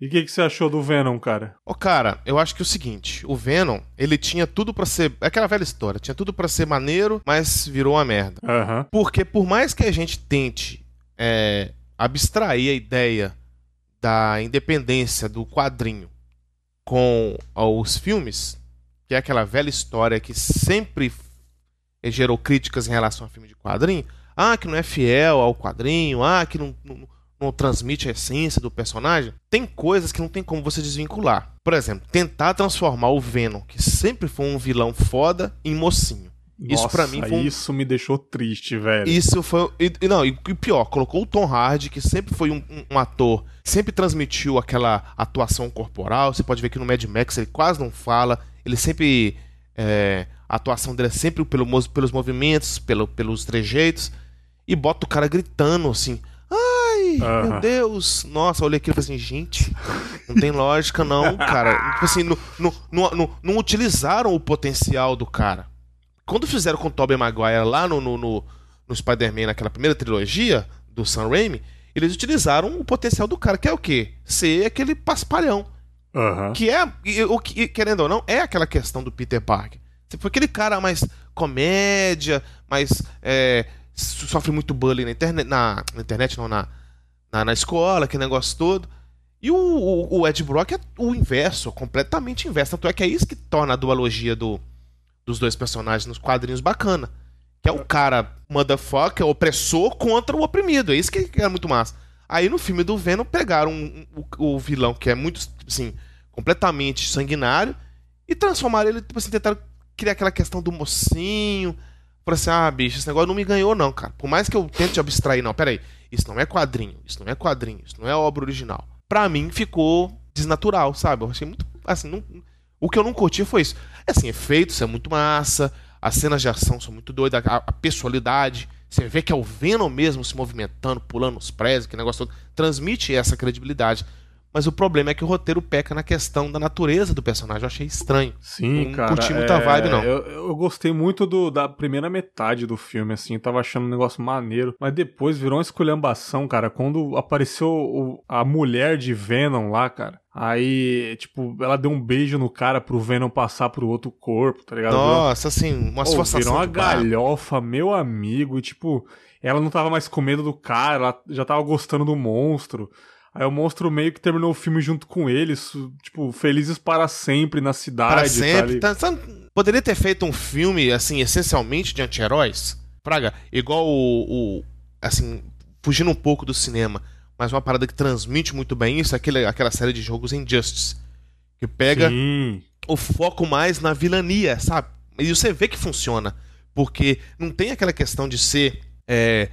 E o que, que você achou do Venom, cara? Ô, cara, eu acho que é o seguinte, o Venom, ele tinha tudo pra ser. É aquela velha história, tinha tudo pra ser maneiro, mas virou uma merda. Aham. Porque por mais que a gente tente é, abstrair a ideia da independência do quadrinho com os filmes, que é aquela velha história que sempre gerou críticas em relação a filme de quadrinho, ah, que não é fiel ao quadrinho, ah, que não, não, não transmite a essência do personagem, tem coisas que não tem como você desvincular. Por exemplo, tentar transformar o Venom, que sempre foi um vilão foda, em mocinho. Isso Nossa, pra mim foi um isso me deixou triste, velho. isso foi. E, não, e pior, colocou o Tom Hardy, que sempre foi um, um- ator, sempre transmitiu aquela atuação corporal. Você pode ver que no Mad Max ele quase não fala. Ele sempre. é, a atuação dele é sempre pelo, pelos movimentos, pelo, pelos trejeitos. E bota o cara gritando assim. Meu. Deus! Nossa, eu olhei aquilo e falei assim, gente, não tem lógica não, cara. Tipo assim, não, não, não, não, utilizaram o potencial do cara. Quando fizeram com o Tobey Maguire lá no, no, no, no Spider-Man, naquela primeira trilogia do Sam Raimi, eles utilizaram o potencial do cara, que é o quê? Ser aquele paspalhão. Aham. Que é, o que, querendo ou não, é aquela questão do Peter Parker. Você foi aquele cara mais comédia, mais. é, so- sofre muito bullying na internet, na, na internet, não, na, na, na escola, aquele negócio todo. E o, o, o Ed Brock é o inverso, completamente inverso. Tanto é que é isso que torna a dualogia do, dos dois personagens nos quadrinhos bacana. Que é o cara motherfucker, opressor contra o oprimido. É isso que é muito massa. Aí no filme do Venom pegaram um- um- o, o vilão que é muito, assim, completamente sanguinário e transformaram ele, tipo assim, tentaram criar aquela questão do mocinho. Falaram assim, ah, bicho, esse negócio não me ganhou não, cara. Por mais que eu tente abstrair, não, peraí, isso não é quadrinho, isso não é quadrinho, isso não é obra original. Pra mim ficou desnatural, sabe? Eu achei muito, assim, não- o que eu não curti foi isso. É assim, efeitos é muito massa, as cenas de ação são muito doidas, a, a personalidade. Você vê que é o Venom mesmo se movimentando, pulando os prédios, que negócio todo. Transmite essa credibilidade. Mas o problema é que o roteiro peca na questão da natureza do personagem. Eu achei estranho. Sim, Não cara. curti muita é, vibe, não. Eu, eu gostei muito do, da primeira metade do filme, assim. Eu tava achando um negócio maneiro. Mas depois virou uma esculhambação, cara. Quando apareceu o- a mulher de Venom lá, cara. Aí, tipo, ela deu um beijo no cara pro Venom passar pro outro corpo, tá ligado? Nossa, assim, uma Pô, forçação virou uma barra. galhofa, meu amigo. E, tipo, ela não tava mais com medo do cara, ela já tava gostando do monstro. Aí o monstro meio que terminou o filme junto com eles, tipo, felizes para sempre na cidade. Para tá sempre. Tá- sabe, poderia ter feito um filme, assim, essencialmente de anti-heróis? Praga, igual o, o- Assim, fugindo um pouco do cinema, mas uma parada que transmite muito bem isso, é aquele, aquela série de jogos Injustice. Que pega Sim. o foco mais na vilania, sabe? E você vê que funciona. Porque não tem aquela questão de ser é,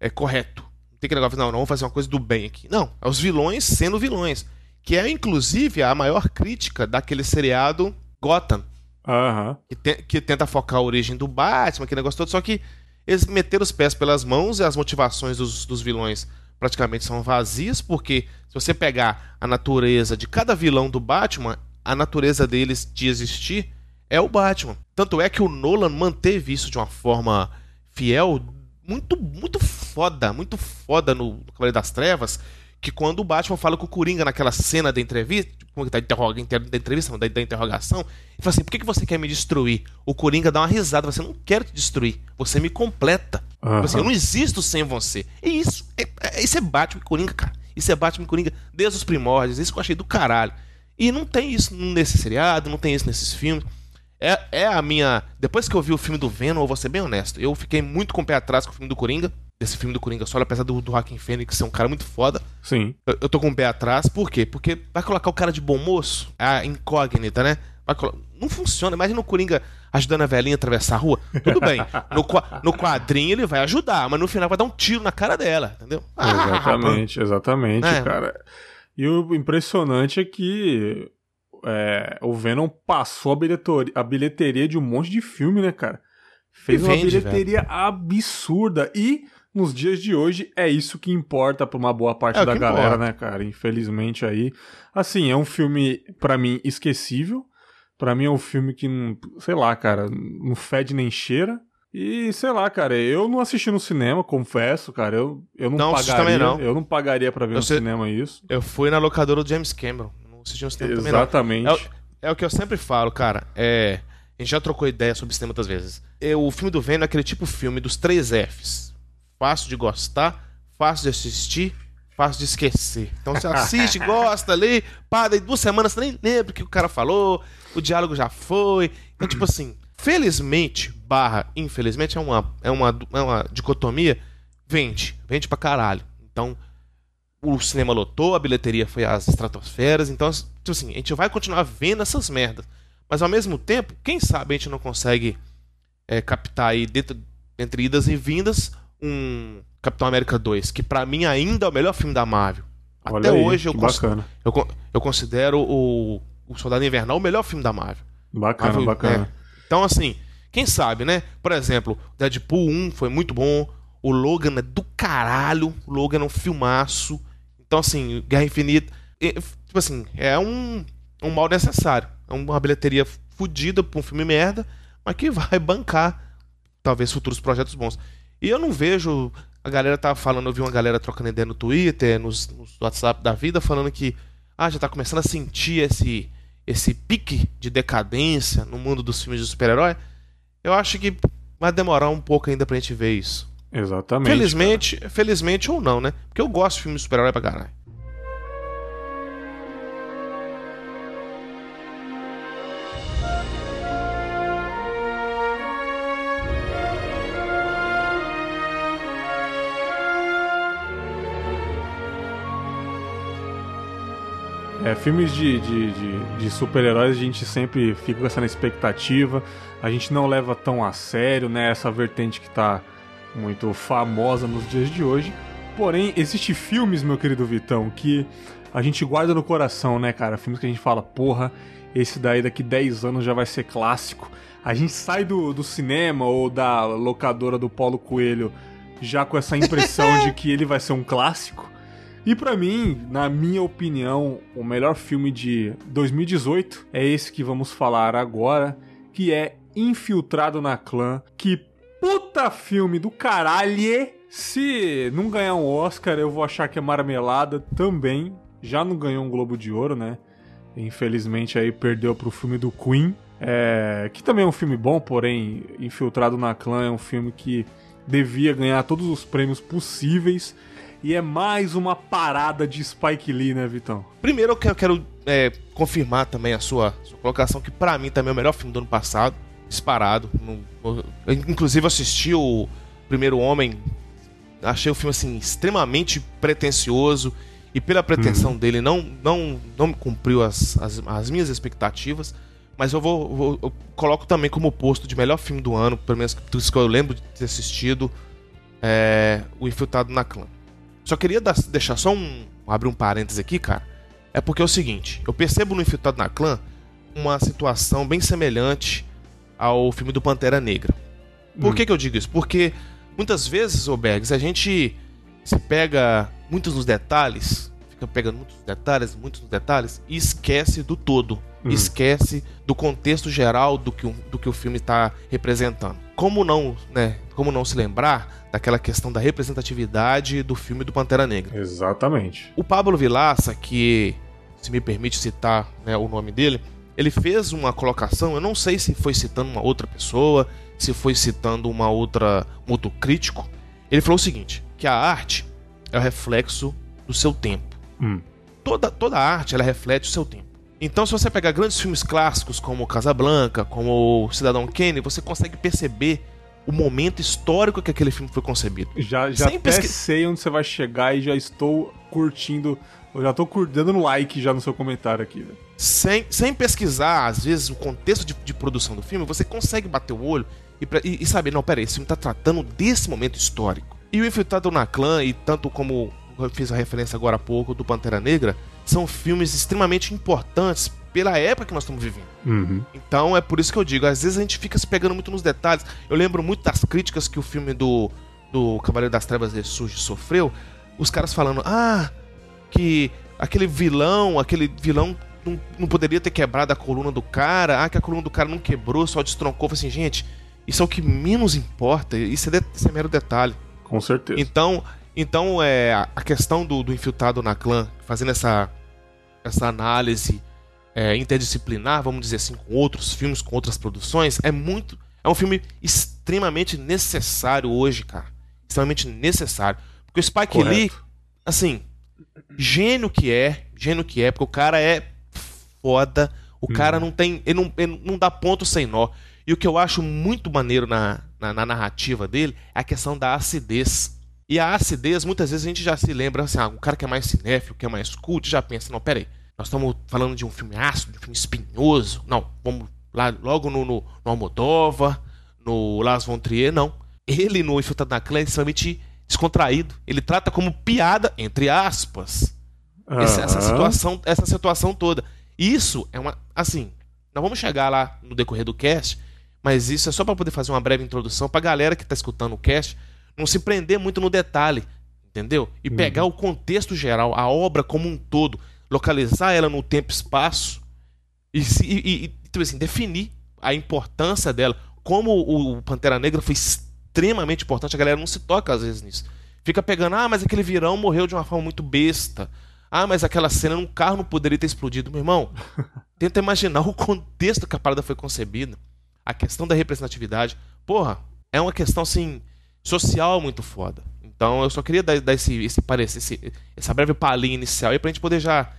é, correto. Tem aquele negócio, não, não vamos fazer uma coisa do bem aqui. Não, é os vilões sendo vilões. Que é, inclusive, a maior crítica daquele seriado Gotham. Aham. Que, te- que tenta focar a origem do Batman, aquele negócio todo. Só que eles meteram os pés pelas mãos e as motivações dos, dos vilões praticamente são vazias, porque se você pegar a natureza de cada vilão do Batman, a natureza deles de existir é o Batman. Tanto é que o Nolan manteve isso de uma forma fiel, muito, muito foda, muito foda no, no Cavaleiro das Trevas, que quando o Batman fala com o Coringa naquela cena da entrevista, como que tá, interroga, inter- da entrevista, não, da, da interrogação, ele fala assim, por que, que você quer me destruir? O Coringa dá uma risada, você não quero te destruir, você me completa. Tipo assim, eu não existo sem você. E isso, é, é- isso é Batman e Coringa, cara. Isso é Batman e Coringa desde os primórdios, isso que eu achei do caralho. E não tem isso nesse seriado, não tem isso nesses filmes. É, é a minha. Depois que eu vi o filme do Venom, eu vou ser bem honesto. Eu fiquei muito com o pé atrás com o filme do Coringa. Desse filme do Coringa solo, apesar do, do Joaquin Phoenix ser um cara muito foda. Sim. Eu, eu tô com o pé atrás, por quê? Porque vai colocar o cara de bom moço, a incógnita, né? Não funciona. Imagina o Coringa ajudando a velhinha a atravessar a rua. Tudo bem. No, no quadrinho ele vai ajudar, mas no final vai dar um tiro na cara dela, entendeu? Ah, Exatamente, exatamente, É. cara. E o impressionante é que é, o Venom passou a bilheteria, a bilheteria de um monte de filme, né, cara? Fez E uma vende, bilheteria absurda. E nos dias de hoje é isso que importa pra uma boa parte É da galera, importa. né, cara? Infelizmente aí. Assim, é um filme, pra mim, esquecível. Pra mim é um filme que, não- sei lá, cara, não fede nem cheira. E sei lá, cara, eu não assisti no cinema, confesso, cara. Eu, eu não, Não, pagaria. também não. Eu não pagaria pra ver Eu no sei- cinema isso. Eu fui na locadora do James Cameron. Não assisti no cinema também, não. Exatamente. É o, é o que eu sempre falo, cara. É, a gente já trocou ideia sobre cinema outras vezes. É, o filme do Venom é aquele tipo filme dos três Fs. Fácil de gostar, fácil de assistir, fácil de esquecer. Então você assiste, gosta ali, pá, daí duas semanas você nem lembra o que o cara falou, o diálogo já foi. Então, tipo assim, felizmente, barra, infelizmente, é uma, é uma, é uma dicotomia, vende, vende pra caralho. Então, o cinema lotou, a bilheteria foi às estratosferas, então, tipo assim, a gente vai continuar vendo essas merdas. Mas ao mesmo tempo, quem sabe a gente não consegue é, captar aí, dentro, entre idas e vindas, um Capitão América 2, que pra mim ainda é o melhor filme da Marvel. Olha Até aí, hoje eu, cons- eu, eu considero o, o Soldado Invernal o melhor filme da Marvel. Bacana, Marvel, bacana. é. Então, assim, quem sabe, né? Por exemplo, Deadpool 1 foi muito bom. O Logan é do caralho. O Logan é um filmaço. Então, assim, Guerra Infinita. é, tipo assim, é um, um mal necessário. É uma bilheteria fodida pra um filme merda, mas que vai bancar talvez futuros projetos bons. E eu não vejo. A galera tá falando, eu vi uma galera trocando ideia no Twitter, nos, nos WhatsApp da vida, falando que ah, já tá começando a sentir esse, esse pique de decadência no mundo dos filmes de super-herói. Eu acho que vai demorar um pouco ainda pra gente ver isso. Exatamente. Felizmente, felizmente ou não, né? Porque eu gosto de filmes de super-herói pra caralho. É, filmes de, de, de, de super-heróis a gente sempre fica com essa expectativa, a gente não leva tão a sério, né? Essa vertente que tá muito famosa nos dias de hoje. Porém, existem filmes, meu querido Vitão, que a gente guarda no coração, né, cara? Filmes que a gente fala, porra, esse daí daqui 10 anos já vai ser clássico. A gente sai do, do cinema ou da locadora do Paulo Coelho já com essa impressão de que ele vai ser um clássico. E pra mim, na minha opinião, o melhor filme de 2018 é esse que vamos falar agora, que é Infiltrado na Clã. Que puta filme do caralho! Se não ganhar um Oscar, eu vou achar que é marmelada também. Já não ganhou um Globo de Ouro, né? Infelizmente aí perdeu pro filme do Queen. É, que também é um filme bom, porém Infiltrado na Clã é um filme que devia ganhar todos os prêmios possíveis. E é mais uma parada de Spike Lee, né, Vitão? Primeiro eu quero, é, confirmar também a sua, sua colocação, que pra mim também é o melhor filme do ano passado, disparado. No- eu, inclusive assisti o Primeiro Homem, achei o filme assim extremamente pretensioso e pela pretensão dele não não não cumpriu as, as, as minhas expectativas. Mas eu vou, vou- eu coloco também como posto de melhor filme do ano, pelo menos dos que eu lembro de ter assistido, é, o Infiltrado na Clã. Só queria dar- deixar só um. abrir um parênteses aqui, cara. É porque é o seguinte: eu percebo no Infiltrado na Clã uma situação bem semelhante ao filme do Pantera Negra. Por Hum. que, que eu digo isso? Porque muitas vezes, ô Bergs, a gente se pega muitos nos detalhes, fica pegando muitos detalhes, muitos nos detalhes, e esquece do todo. Hum. Esquece do contexto geral do que, o- do que o filme está representando. Como não, né? Como não se lembrar daquela questão da representatividade do filme do Pantera Negra? Exatamente. O Pablo Vilaça, que se me permite citar né, o nome dele, ele fez uma colocação, eu não sei se foi citando uma outra pessoa, se foi citando uma outra, um outro crítico. Ele falou o seguinte, que a arte é o reflexo do seu tempo. Hum. Toda, toda arte, ela reflete o seu tempo. Então, se você pegar grandes filmes clássicos como Casablanca, como Cidadão Kane, você consegue perceber o momento histórico que aquele filme foi concebido. Já, já Sem até pesqui- sei onde você vai chegar e já estou curtindo. Eu já tô dando like já no seu comentário aqui, velho. sem, sem pesquisar, às vezes, o contexto de, de produção do filme, você consegue bater o olho e, e- e saber, não, peraí, esse filme tá tratando desse momento histórico. E o Infiltrado na Clã, e tanto como eu fiz a referência agora há pouco do Pantera Negra, são filmes extremamente importantes pela época que nós estamos vivendo. Uhum. Então é por isso que eu digo, às vezes a gente fica se pegando muito nos detalhes. Eu lembro muito das críticas que o filme do, do Cavaleiro das Trevas Ressurge sofreu. Os caras falando, ah, que aquele vilão, aquele vilão não, não poderia ter quebrado a coluna do cara, ah, que a coluna do cara não quebrou, só destroncou. Falei assim, gente, Isso é o que menos importa. Isso é, de, isso é mero detalhe. Com certeza. Então, então é, a questão do, do infiltrado na clã, fazendo essa, essa análise é, interdisciplinar, vamos dizer assim, com outros filmes, com outras produções, é muito. É um filme extremamente necessário hoje, cara. Extremamente necessário. Porque o Spike Correto. Lee, assim, gênio que é, gênio que é, porque o cara é foda. O hum. cara não tem. Ele não, ele não dá ponto sem nó. E o que eu acho muito maneiro na, na, na, narrativa dele é a questão da acidez. E a acidez, muitas vezes a gente já se lembra, assim, ah, o cara que é mais cinéfilo, que é mais cult, já pensa, não, peraí, nós estamos falando de um filme ácido, de um filme espinhoso. Não, vamos lá logo no, no, no Almodóvar, no Las Von Trier, não. Ele no Infiltrado na Clã é extremamente descontraído. Ele trata como piada, entre aspas, uhum. essa, essa, situação, essa situação toda. Isso é uma. Assim, nós vamos chegar lá no decorrer do cast, mas isso é só para poder fazer uma breve introdução para a galera que está escutando o cast não se prender muito no detalhe, entendeu? E uhum. pegar o contexto geral, a obra como um todo, localizar ela no tempo e espaço e, e, e tipo assim, definir a importância dela. Como o Pantera Negra foi extremamente importante, a galera não se toca às vezes nisso. Fica pegando, ah, mas aquele virão morreu de uma forma muito besta. Ah, mas aquela cena num carro não poderia ter explodido. Meu irmão, tenta imaginar o contexto que a parada foi concebida. A questão da representatividade. Porra, é uma questão assim social muito foda. Então eu só queria dar, dar esse, esse parecer, esse, essa breve palhinha inicial aí pra gente poder já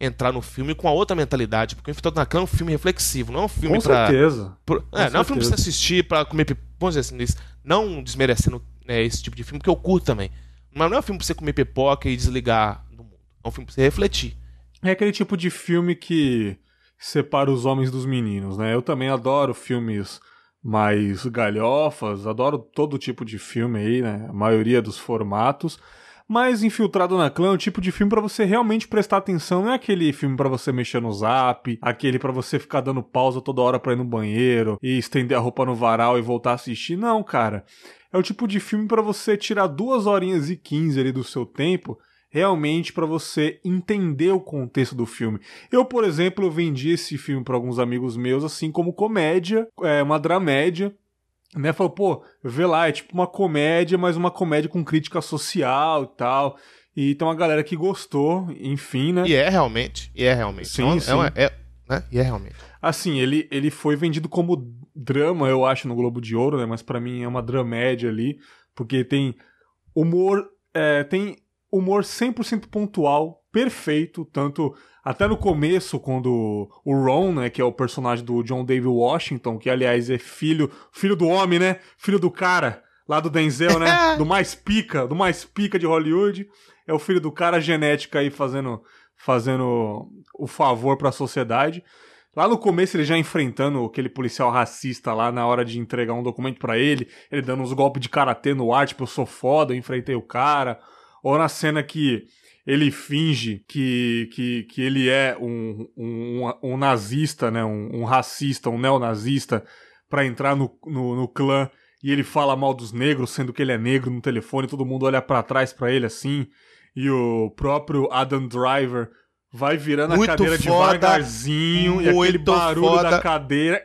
entrar no filme com a outra mentalidade. Porque o Infiltrado na Clã é um filme reflexivo, não é um filme com pra. Certeza. Pro, com é, certeza. não é um filme pra você assistir, pra comer pipoca. Vamos dizer assim, não desmerecendo né, esse tipo de filme, que eu curto também. Mas não é um filme pra você comer pipoca e desligar do mundo. É um filme pra você refletir. É aquele tipo de filme que separa os homens dos meninos, né? Eu também adoro filmes mais galhofas, adoro todo tipo de filme aí, né? A maioria dos formatos. Mas Infiltrado na Clã é o tipo de filme para você realmente prestar atenção, não é aquele filme para você mexer no zap, aquele para você ficar dando pausa toda hora pra ir no banheiro e estender a roupa no varal e voltar a assistir. Não, cara. É o tipo de filme para você tirar duas horinhas e quinze ali do seu tempo realmente para você entender o contexto do filme. Eu, por exemplo, vendi esse filme para alguns amigos meus assim como comédia, é uma dramédia, né? Falou, pô, vê lá, é tipo uma comédia, mas uma comédia com crítica social e tal. E tem uma galera que gostou, enfim, né? E é realmente, e é realmente. Sim, então, sim. É, uma, é, né? E é realmente. Assim, ele, ele foi vendido como drama, eu acho, no Globo de Ouro, né? Mas para mim é uma dramédia ali, porque tem humor, é, tem humor 100% pontual, perfeito, tanto até no começo, quando o Ron, né, que é o personagem do John David Washington, que aliás é filho, filho do homem, né, filho do cara, lá do Denzel, né, do mais pica, do mais pica de Hollywood, é o filho do cara genética aí fazendo, fazendo o favor para a sociedade. Lá no começo ele já enfrentando aquele policial racista lá na hora de entregar um documento para ele, ele dando uns golpes de karatê no ar, tipo, eu sou foda, eu enfrentei o cara ou na cena que ele finge que, que, que ele é um, um, um nazista, né, um, um, racista, um neonazista, para entrar no, no, no, clã e ele fala mal dos negros, sendo que ele é negro no telefone, todo mundo olha para trás para ele assim, e o próprio Adam Driver vai virando muito a cadeira foda, devagarzinho e aquele barulho foda. da cadeira.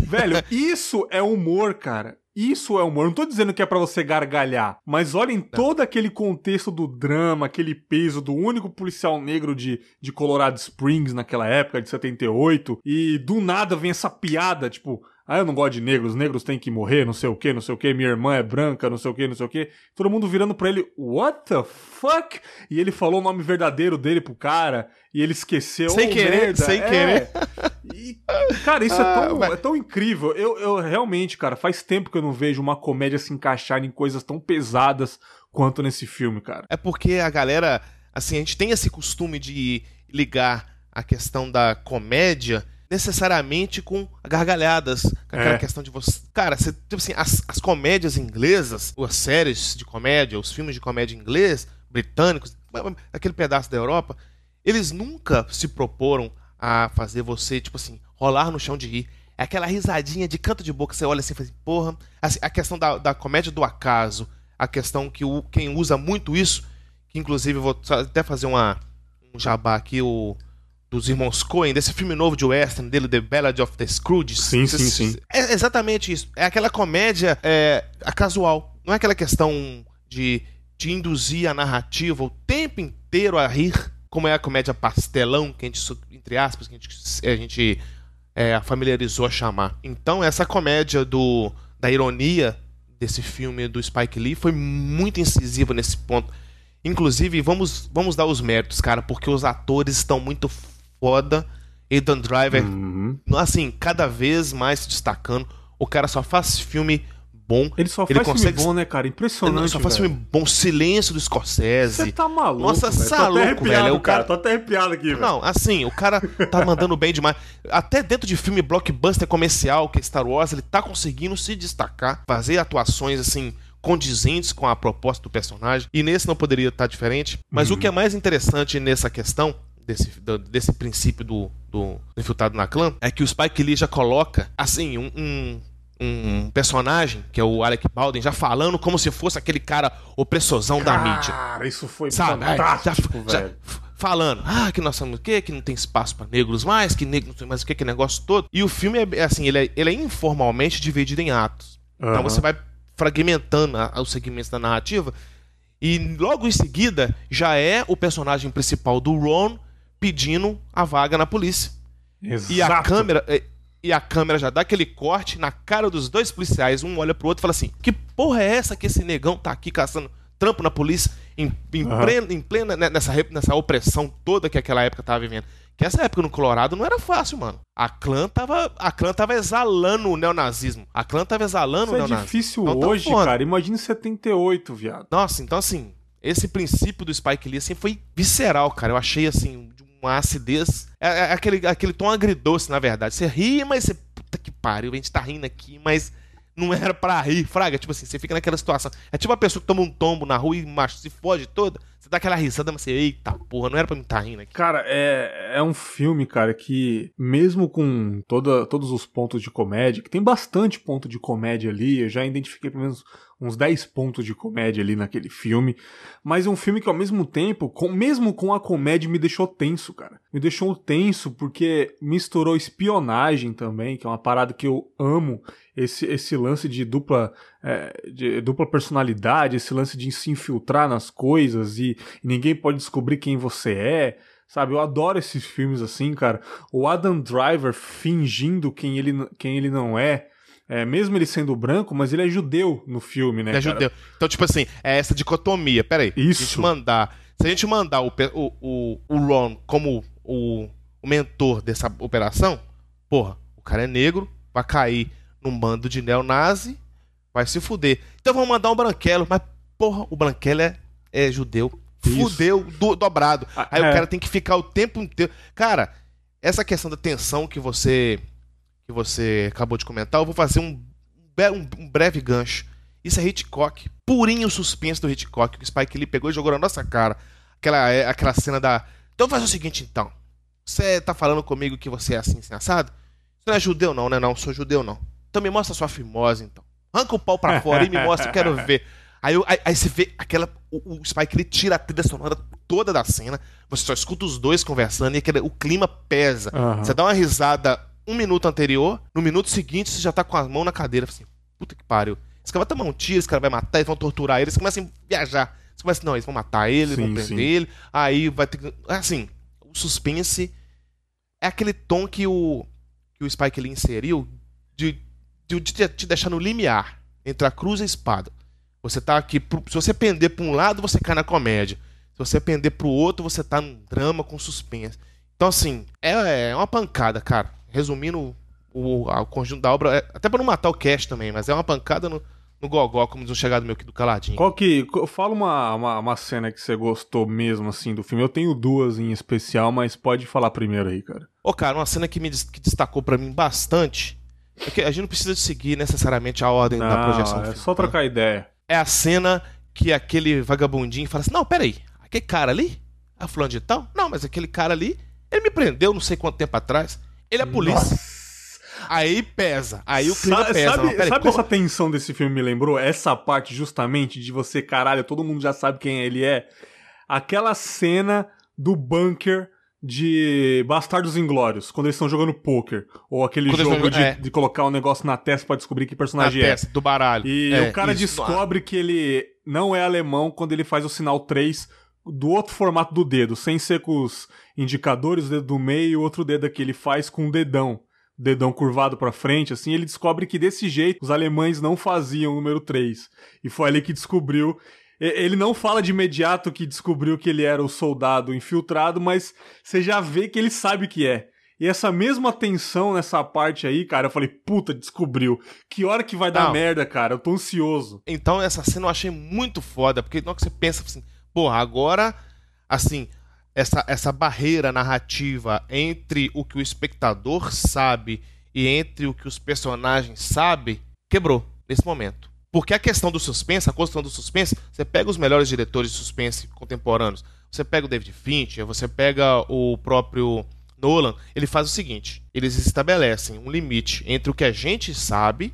Velho, isso é humor, cara. Isso é humor. Não tô dizendo que é para você gargalhar, mas olhem todo aquele contexto do drama, aquele peso do único policial negro de, de Colorado Springs naquela época, de 78, e do nada vem essa piada, tipo, ah, eu não gosto de negros, negros têm que morrer, não sei o que, não sei o que, minha irmã é branca, não sei o que, não sei o que. Todo mundo virando pra ele, what the fuck? E ele falou o nome verdadeiro dele pro cara, e ele esqueceu. Sem oh, querer, merda. sem é. querer. E, cara, isso é, ah, tão, é tão incrível. Eu, eu realmente, cara, faz tempo que eu não vejo uma comédia se encaixar em coisas tão pesadas quanto nesse filme, cara. É porque a galera, assim, a gente tem esse costume de ligar a questão da comédia necessariamente com gargalhadas, com aquela é. questão de você. Cara, você, tipo assim, as, as comédias inglesas, as séries de comédia, os filmes de comédia inglês, britânicos, aquele pedaço da Europa, eles nunca se proporam a fazer você, tipo assim, rolar no chão de rir. É aquela risadinha de canto de boca, você olha assim e fala assim, porra. Assim, a questão da, da comédia do acaso, a questão que o, quem usa muito isso, que inclusive vou até fazer uma, um jabá aqui, o dos irmãos Coen, desse filme novo de western dele, The Ballad of the Scrooge. Sim, sim, sim. É exatamente isso. É aquela comédia é, a casual. Não é aquela questão de, de induzir a narrativa o tempo inteiro a rir, como é a comédia pastelão, que a gente, entre aspas, que a gente, a gente é, familiarizou a chamar. Então, essa comédia do, da ironia desse filme do Spike Lee foi muito incisiva nesse ponto. Inclusive, vamos, vamos dar os méritos, cara, porque os atores estão muito foda. Aidan Driver, Uhum. assim, cada vez mais se destacando. O cara só faz filme bom. Ele só Ele faz consegue- filme bom, né, cara? Ele Impressionante, só faz velho. filme bom. Silêncio do Scorsese. Você tá maluco, Nossa, velho. tá louco, arrepiado, velho. O cara- Tô até arrepiado aqui, velho. Não, assim, o cara tá mandando bem demais. Até dentro de filme blockbuster comercial, que é Star Wars, ele tá conseguindo se destacar, fazer atuações, assim, condizentes com a proposta do personagem. E nesse não poderia estar diferente. Mas o que é mais interessante nessa questão, desse, desse princípio do, do infiltrado na clã, é que o Spike Lee já coloca, assim, um- um, um personagem, que é o Alec Baldwin, já falando como se fosse aquele cara opressorzão da mídia. Cara, isso foi Sabe? Fantástico, já- já velho. f- falando, ah, que nós somos o quê? Que não tem espaço pra negros mais, que negro não tem mais o quê? Que negócio todo. E o filme é, é assim, ele é, ele é informalmente dividido em atos. Então Aham. você vai fragmentando a- os segmentos da narrativa. E logo em seguida já é o personagem principal do Ron pedindo a vaga na polícia. Exato. E a câmera. é, E a câmera já dá aquele corte na cara dos dois policiais. Um olha pro outro e fala assim: Que porra é essa que esse negão tá aqui caçando trampo na polícia em, em Aham. plena, em plena né, nessa, nessa opressão toda que aquela época tava vivendo? Que essa época no Colorado não era fácil, mano. A clã tava, a clã tava exalando o neonazismo. A clã tava exalando Isso o é neonazismo. difícil Então tá hoje, foda. cara. Imagina em 78, viado. Nossa, então assim, esse princípio do Spike Lee assim, foi visceral, cara. Eu achei assim, uma acidez. É, é aquele, aquele tom agridoce, na verdade. Você ri, mas você. Puta que pariu, a gente tá rindo aqui, mas não era pra rir, fraga. Tipo assim, você fica naquela situação. É tipo uma pessoa que toma um tombo na rua e macho, se foge toda. Você dá aquela risada, mas você, eita porra, não era pra mim estar rindo aqui. Cara, é, é um filme, cara, que mesmo com toda, todos os pontos de comédia, que tem bastante ponto de comédia ali, eu já identifiquei pelo menos uns 10 pontos de comédia ali naquele filme, mas é um filme que ao mesmo tempo, com- mesmo com a comédia, me deixou tenso, cara. Me deixou tenso porque misturou espionagem também, que é uma parada que eu amo, esse, esse lance de dupla, é, de dupla personalidade, esse lance de se infiltrar nas coisas e, e ninguém pode descobrir quem você é. Sabe, eu adoro esses filmes assim, cara. O Adam Driver fingindo quem ele, quem ele não é. É, mesmo ele sendo branco, mas ele é judeu no filme, né? Ele é cara? judeu. Então, tipo assim, é essa dicotomia. Pera aí. Se a gente Isso. mandar. Se a gente mandar o, o, o, o Ron como o, o mentor dessa operação, porra, o cara é negro, vai cair num bando de neonazi, vai se fuder. Então vamos mandar um branquelo, mas, porra, o branquelo é, é judeu. Isso. Fudeu do- dobrado. Ah, Aí é. o cara tem que ficar o tempo inteiro. Cara, essa questão da tensão que você que você acabou de comentar, eu vou fazer um, um- um breve gancho. Isso é Hitchcock. Purinho suspense do Hitchcock. Que o Spike Lee pegou e jogou na nossa cara. Aquela, é, aquela cena da. Então faz o seguinte, então. Você tá falando comigo que você é assim, assim, assado? Você não é judeu, não, né? Não, sou judeu, não. Então me mostra sua fimose, então. Arranca o pau pra fora e me mostra, eu quero ver. Aí, aí, aí você vê aquela. O, o Spike Lee tira a trilha sonora toda da cena. Você só escuta os dois conversando e aquele, o clima pesa. Aham. Você dá uma risada um minuto anterior, no minuto seguinte você já tá com a mão na cadeira. Assim, puta que pariu. Esse cara vai tomar um tiro, esse cara vai matar, eles vão torturar ele, eles começam a viajar. Você começa, não, eles vão matar ele, Sim, vão prender sim. ele, aí vai ter que. Assim, o suspense é aquele tom que o, que o Spike Lee inseriu de, de, de te- deixar no limiar entre a cruz e a espada. Você tá aqui. pro- Se você pender pra um lado, você cai na comédia. Se você pender pro outro, você tá num drama com suspense. Então, assim, é, é uma pancada, cara. Resumindo o, o conjunto da obra, é- até pra não matar o cast também, mas é uma pancada no, no gogó, como diz um chegado meu aqui do Caladinho. Qual que. Fala uma, uma, uma cena que você gostou mesmo, assim, do filme. Eu tenho duas em especial, mas pode falar primeiro aí, cara. Ô, cara, uma cena que me que destacou pra mim bastante. É que a gente não precisa de seguir necessariamente a ordem da projeção Não, do é filme, só tá? trocar ideia. É a cena que aquele vagabundinho fala assim: Não, peraí, aquele cara ali, a fulano de tal? Não, mas aquele cara ali, ele me prendeu não sei quanto tempo atrás. Ele é polícia. Aí pesa. Aí o clima Sa- pesa. Sabe, peraí, sabe como- essa tensão desse filme me lembrou? Essa parte justamente de você, caralho, todo mundo já sabe quem ele é. Aquela cena do bunker de Bastardos Inglórios, quando eles estão jogando poker. Ou aquele Quando jogo de, é. de colocar um negócio na testa pra descobrir que Na personagem é. testa do baralho. E É, o cara isso. descobre que ele não é alemão quando ele faz o sinal 3 do outro formato do dedo, sem ser com os indicadores, o dedo do meio e o outro dedo aqui ele faz com o dedão. Dedão curvado pra frente, assim, ele descobre que desse jeito os alemães não faziam o número 3. E foi ali que descobriu. Ele não fala de imediato que descobriu que ele era o soldado infiltrado, mas você já vê que ele sabe que é. E essa mesma tensão nessa parte aí, cara, eu falei, puta, descobriu. Que hora que vai dar Não. merda, cara? Eu tô ansioso. Então essa cena eu achei muito foda, porque na hora que você pensa assim, porra, agora, assim, essa, essa barreira narrativa entre o que o espectador sabe e entre o que os personagens sabem, quebrou nesse momento. Porque a questão do suspense, a construção do suspense, você pega os melhores diretores de suspense contemporâneos, você pega o David Fincher, você pega o próprio Nolan, ele faz o seguinte, eles estabelecem um limite entre o que a gente sabe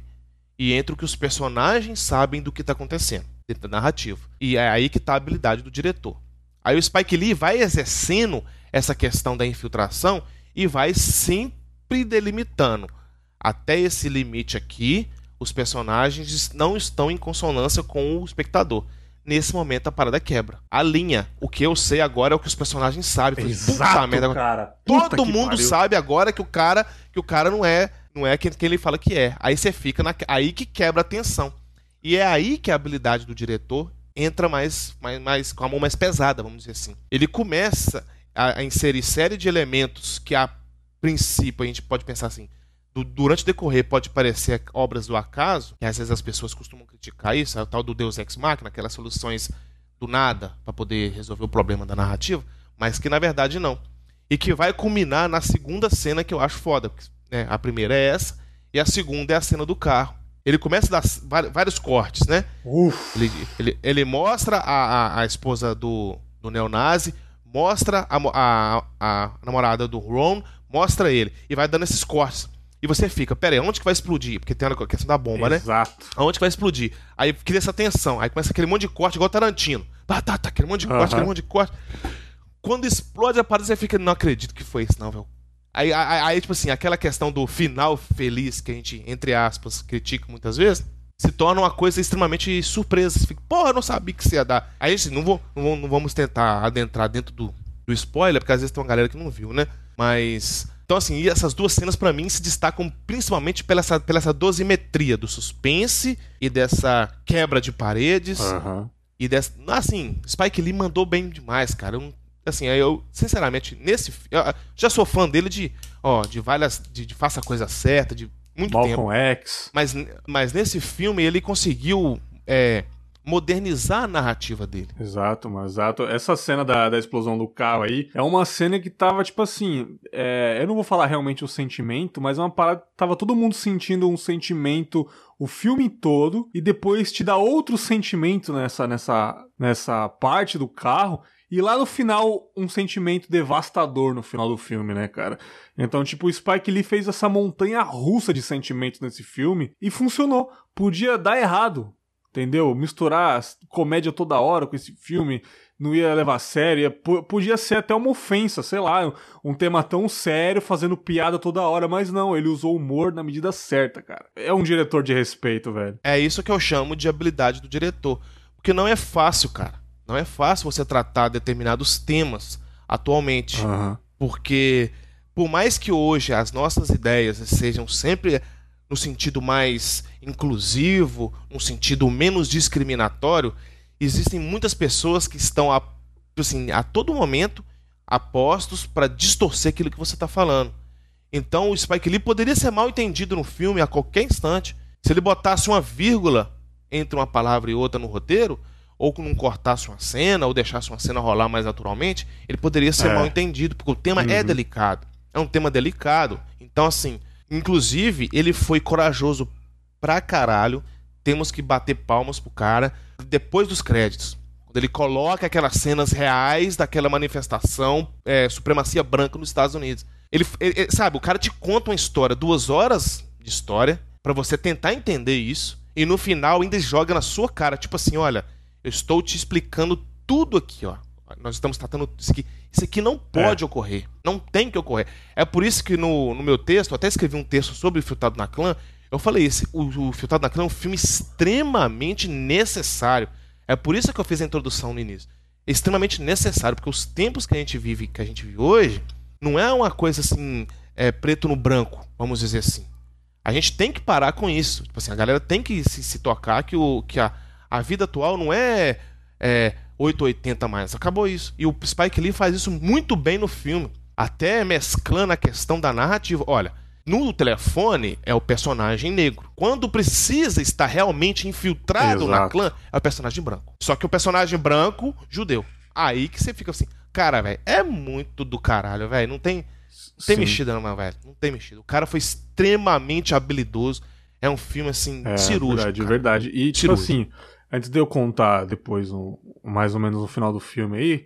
e entre o que os personagens sabem do que está acontecendo narrativa. E é aí que está a habilidade do diretor. Aí o Spike Lee vai exercendo essa questão da infiltração e vai sempre delimitando. Até esse limite aqui, os personagens não estão em consonância com o espectador. Nesse momento a parada quebra. A linha, o que eu sei agora é o que os personagens sabem. Falei, "Puta merda, cara. Puta Todo mundo pariu. sabe agora que o cara que o cara não é não é quem, quem ele fala que é. Aí você fica na, aí que quebra a tensão. E é aí que a habilidade do diretor entra mais, mais, mais com a mão mais pesada, vamos dizer assim. Ele começa a, a inserir série de elementos que a princípio a gente pode pensar assim, du- durante o decorrer pode parecer obras do acaso, e às vezes as pessoas costumam criticar isso, é o tal do Deus Ex Machina, aquelas soluções do nada para poder resolver o problema da narrativa, mas que na verdade não. E que vai culminar na segunda cena que eu acho foda. porque, né, a primeira é essa, e a segunda é a cena do carro. Ele começa a dar vários cortes, né? Ele, ele, ele mostra a, a, a esposa do, do neonazi, mostra a, a, a namorada do Ron, mostra ele, e vai dando esses cortes. E você fica, pera aí, onde que vai explodir? Porque tem a questão da bomba, né? Exato. Aonde que vai explodir? Aí cria essa tensão. Aí começa aquele monte de corte, igual Tarantino. Tá, tá, tá, aquele monte de corte, Aham. aquele monte de corte. Quando explode a parada, você fica, não acredito que foi isso, não, velho. Aí, aí, aí, tipo assim, aquela questão do final feliz que a gente, entre aspas, critica muitas vezes, se torna uma coisa extremamente surpresa. Você fica, porra, eu não sabia que isso ia dar. Aí, assim, não, vou, não, não vamos tentar adentrar dentro do, do spoiler, porque às vezes tem uma galera que não viu, né? Mas. Então, assim, e essas duas cenas pra mim se destacam principalmente pela essa, pela essa dosimetria do suspense e dessa quebra de paredes. Aham. E dessa. Assim, Spike Lee mandou bem demais, cara. Eu, não- assim, aí eu, sinceramente, nesse. Eu já sou fã dele de. Ó, de várias. De, de Faça a Coisa Certa, de muito tempo. Malcolm X. Mas, mas nesse filme ele conseguiu é, modernizar a narrativa dele. Exato, mano, exato. Essa cena da, da explosão do carro aí é uma cena que tava, tipo assim. é, eu não vou falar realmente o sentimento, mas é uma parada. Tava todo mundo sentindo um sentimento o filme todo, e depois te dá outro sentimento nessa, nessa, nessa parte do carro. E lá no final, um sentimento devastador no final do filme, né, cara? Então, tipo, o Spike Lee fez essa montanha russa de sentimentos nesse filme e funcionou. Podia dar errado, entendeu? Misturar comédia toda hora com esse filme não ia levar a sério. ia- po- Podia ser até uma ofensa, sei lá, um tema tão sério fazendo piada toda hora, mas não, ele usou humor na medida certa, cara. É um diretor de respeito, velho. É isso que eu chamo de habilidade do diretor. Porque não é fácil, cara. Não é fácil você tratar determinados temas atualmente. Aham. Porque, por mais que hoje as nossas ideias sejam sempre no sentido mais inclusivo, num sentido menos discriminatório, existem muitas pessoas que estão a, assim, a todo momento apostos para distorcer aquilo que você está falando. Então o Spike Lee poderia ser mal entendido no filme a qualquer instante. Se ele botasse uma vírgula entre uma palavra e outra no roteiro, ou que não cortasse uma cena, ou deixasse uma cena rolar mais naturalmente, ele poderia ser É. mal entendido, porque o tema é Uhum. delicado. É um tema delicado. Então, assim, inclusive, ele foi corajoso pra caralho. Temos que bater palmas pro cara depois dos créditos. Quando ele coloca aquelas cenas reais daquela manifestação é, supremacia branca nos Estados Unidos. Ele, ele- ele- sabe, o cara te conta uma história, duas horas de história, pra você tentar entender isso, e no final ainda joga na sua cara, tipo assim, olha, eu estou te explicando tudo aqui, ó. nós estamos tratando isso aqui. Isso aqui não pode é. ocorrer. Não tem que ocorrer. É por isso que no, no meu texto, até escrevi um texto sobre o Filtrado na Clã, eu falei isso, o, o Filtrado na Clã é um filme extremamente necessário. É por isso que eu fiz a introdução no início. É extremamente necessário, porque os tempos que a gente vive, que a gente vive hoje, não é uma coisa assim, é, preto no branco, vamos dizer assim. A gente tem que parar com isso. Tipo assim, a galera tem que se, se tocar que, o, que a, a vida atual não é, é 880 mais. Acabou isso. E o Spike Lee faz isso muito bem no filme. Até mesclando a questão da narrativa. Olha, no telefone é o personagem negro. Quando precisa estar realmente infiltrado Exato. na clã, é o personagem branco. Só que o personagem branco, judeu. Aí que você fica assim, cara, velho, é muito do caralho, velho. Não tem, não tem mexida, não, velho. Não tem mexida. O cara foi extremamente habilidoso. É um filme, assim, é, cirúrgico. Verdade, cara. verdade. E, tipo assim, antes de eu contar depois, um, mais ou menos no final do filme aí,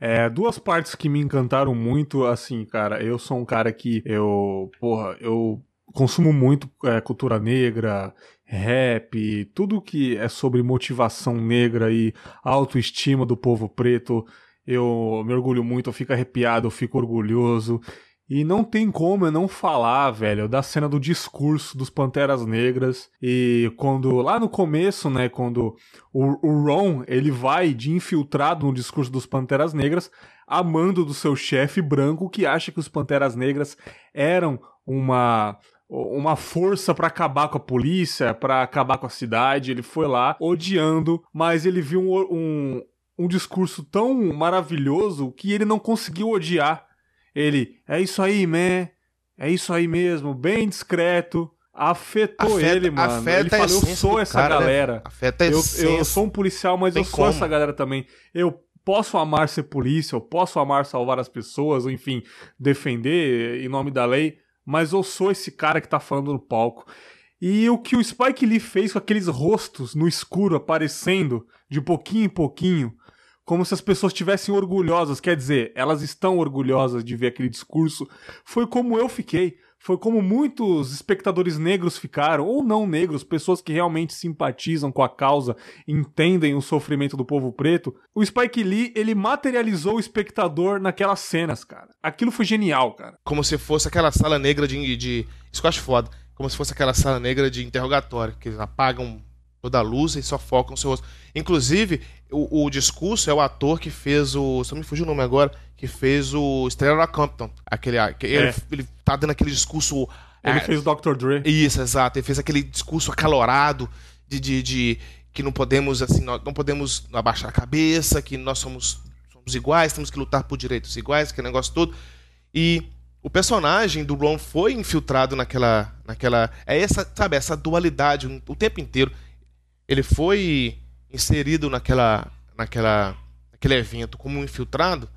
é, duas partes que me encantaram muito, assim, cara. Eu sou um cara que eu, porra, eu consumo muito é, cultura negra, rap, tudo que é sobre motivação negra e autoestima do povo preto. Eu me orgulho muito, eu fico arrepiado, eu fico orgulhoso. E não tem como eu não falar, velho, da cena do discurso dos Panteras Negras. E quando, lá no começo, né, quando o, o Ron, ele vai de infiltrado no discurso dos Panteras Negras, amando do seu chefe branco que acha que os Panteras Negras eram uma uma força para acabar com a polícia, para acabar com a cidade. Ele foi lá odiando, mas ele viu um, um, um discurso tão maravilhoso que ele não conseguiu odiar ele, é isso aí, man. É isso aí mesmo, bem discreto. Afetou afeta, ele, mano. Afeta ele falou, eu sou essa cara, né? galera. Né? Afeta eu, eu sou um policial, mas Tem eu sou como. essa galera também. Eu posso amar ser polícia, eu posso amar salvar as pessoas, ou enfim, defender em nome da lei, mas eu sou esse cara que tá falando no palco. E o que o Spike Lee fez com aqueles rostos no escuro aparecendo de pouquinho em pouquinho, como se as pessoas estivessem orgulhosas, quer dizer, elas estão orgulhosas de ver aquele discurso. Foi como eu fiquei, foi como muitos espectadores negros ficaram, ou não negros, pessoas que realmente simpatizam com a causa, entendem o sofrimento do povo preto. O Spike Lee, ele materializou o espectador naquelas cenas, cara. Aquilo foi genial, cara. Como se fosse aquela sala negra de. de... Isso que eu acho foda. Como se fosse aquela sala negra de interrogatório, que eles apagam toda a luz e só focam no seu rosto. Inclusive, o, o, discurso é o ator que fez o. Só me fugiu o nome agora, que fez o Estrela Compton. Aquele, é. ele, ele tá dando aquele discurso. Ele é, fez o Dr. Dre. Isso, exato. Ele fez aquele discurso acalorado de, de, de que não podemos, assim, não podemos abaixar a cabeça, que nós somos, somos iguais, temos que lutar por direitos iguais, aquele negócio todo. E o personagem do Ron foi infiltrado naquela. naquela é essa, sabe, essa dualidade o tempo inteiro ele foi inserido naquela, naquela, naquele evento como um infiltrado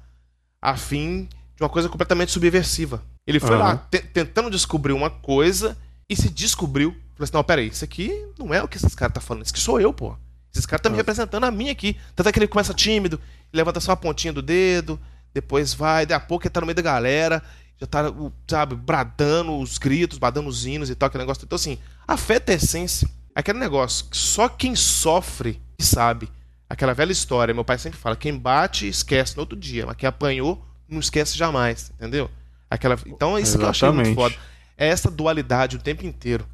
a fim de uma coisa completamente subversiva. Ele foi uhum. lá tentando descobrir uma coisa e se descobriu. Falei assim: não, peraí, isso aqui não é o que esses caras estão tá falando, isso aqui sou eu, pô. Esses caras estão me representando a mim aqui. Tanto é que ele começa tímido, levanta só a pontinha do dedo, depois vai, daqui a pouco ele tá no meio da galera, já tá, sabe, bradando os gritos, bradando os hinos e tal, aquele negócio. Então, assim, afeta a essência. Aquele negócio, só quem sofre sabe. Aquela velha história, meu pai sempre fala: quem bate, esquece no outro dia, mas quem apanhou, não esquece jamais, entendeu? Aquela... Então, é isso Exatamente. que eu achei muito foda. É essa dualidade o tempo inteiro.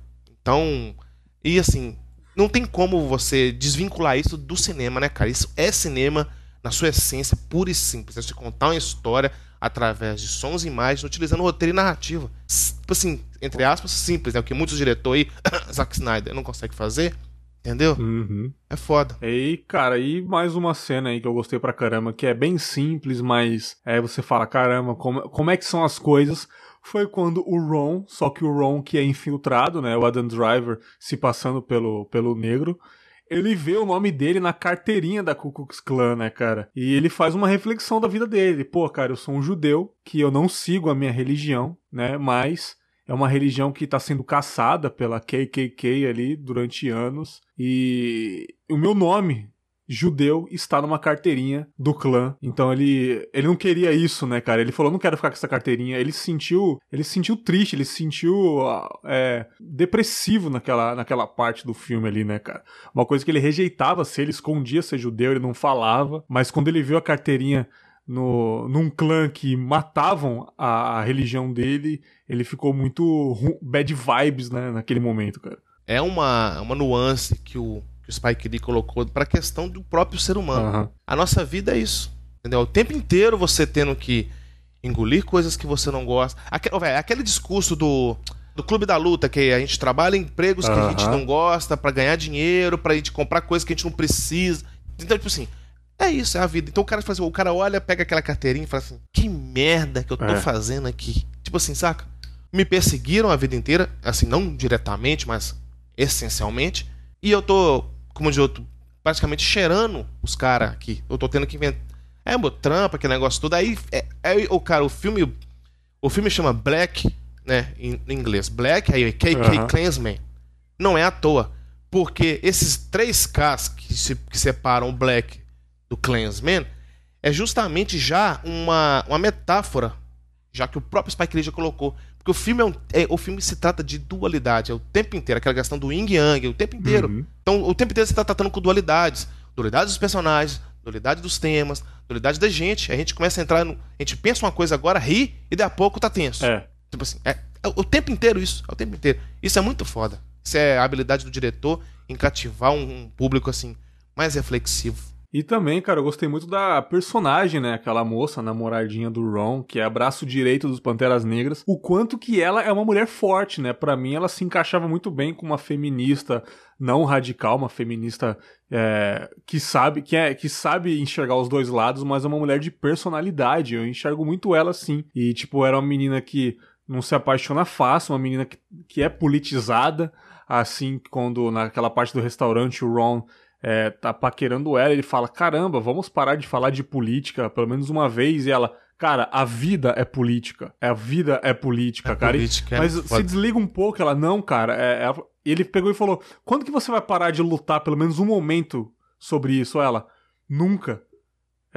Então, e assim, não tem como você desvincular isso do cinema, né, cara? Isso é cinema na sua essência pura e simples. É você contar uma história através de sons e imagens, utilizando roteiro e narrativa. Tipo assim, entre aspas, simples, é né? o que muitos diretores aí, Zack Snyder, não consegue fazer. Entendeu? Uhum. É foda. E, cara, e mais uma cena aí que eu gostei pra caramba, que é bem simples, mas é você fala, caramba, como, como é que são as coisas? Foi quando o Ron, só que o Ron que é infiltrado, né, o Adam Driver se passando pelo, pelo negro, ele vê o nome dele na carteirinha da Ku Klux Klan, né, cara? E ele faz uma reflexão da vida dele. Pô, cara, eu sou um judeu, que eu não sigo a minha religião, né, mas é uma religião que está sendo caçada pela KKK ali durante anos. E o meu nome judeu está numa carteirinha do clã. Então ele ele não queria isso, né, cara? Ele falou, não quero ficar com essa carteirinha. Ele se sentiu, ele se sentiu triste, ele se sentiu é, depressivo naquela, naquela parte do filme ali, né, cara? Uma coisa que ele rejeitava ser, ele escondia ser judeu, ele não falava, mas quando ele viu a carteirinha no, num clã que matavam a, a religião dele, ele ficou muito bad vibes, né, naquele momento, cara. É uma, uma nuance que o que o Spike Lee colocou para a questão do próprio ser humano. Uhum. A nossa vida é isso. Entendeu? O tempo inteiro você tendo que engolir coisas que você não gosta. Aquele, véio, aquele discurso do, do clube da luta, que a gente trabalha em empregos uhum. que a gente não gosta para ganhar dinheiro, pra gente comprar coisas que a gente não precisa. Então, tipo assim, é isso, é a vida. Então o cara faz, o cara olha, pega aquela carteirinha e fala assim: "Que merda que eu tô é. fazendo aqui?". Tipo assim, saca? Me perseguiram a vida inteira, assim, não diretamente, mas essencialmente, e eu tô como de outro, praticamente cheirando os caras aqui. Eu tô tendo que inventar. É, meu trampa, aquele negócio todo. Aí, é, é, o cara, o filme. O filme chama Black, né? Em, em inglês. Black, aí KK uhum. Clansman. Não é à toa. Porque esses três Ks que, se, que separam o Black do Clansman é justamente já uma, uma metáfora, já que o próprio Spike Lee já colocou, porque o filme, é, um, é o filme se trata de dualidade, é o tempo inteiro, aquela questão do yin yang, o tempo inteiro. Uhum. Então, o tempo inteiro você está tratando com dualidades. Dualidade dos personagens, dualidade dos temas, dualidade da gente. A gente começa a entrar no. A gente pensa uma coisa agora, ri, e daqui a pouco tá tenso. É. Tipo assim, é, é o tempo inteiro isso. É o tempo inteiro. Isso é muito foda. Isso é a habilidade do diretor em cativar um, um público assim, mais reflexivo. E também, cara, eu gostei muito da personagem, né? Aquela moça, namoradinha do Ron, que é braço direito dos Panteras Negras. O quanto que ela é uma mulher forte, né? Para mim, ela se encaixava muito bem com uma feminista não radical, uma feminista é, que sabe que é que sabe enxergar os dois lados, mas é uma mulher de personalidade. Eu enxergo muito ela assim. E tipo, era uma menina que não se apaixona fácil, uma menina que, que é politizada, assim quando naquela parte do restaurante o Ron é, tá paquerando ela, ele fala: caramba, vamos parar de falar de política pelo menos uma vez, e ela. Cara, a vida é política. A vida é política, é cara. Política, e, é mas se desliga um pouco, ela, não, cara. É, é, ele pegou e falou: quando que você vai parar de lutar pelo menos um momento sobre isso? Ela, nunca.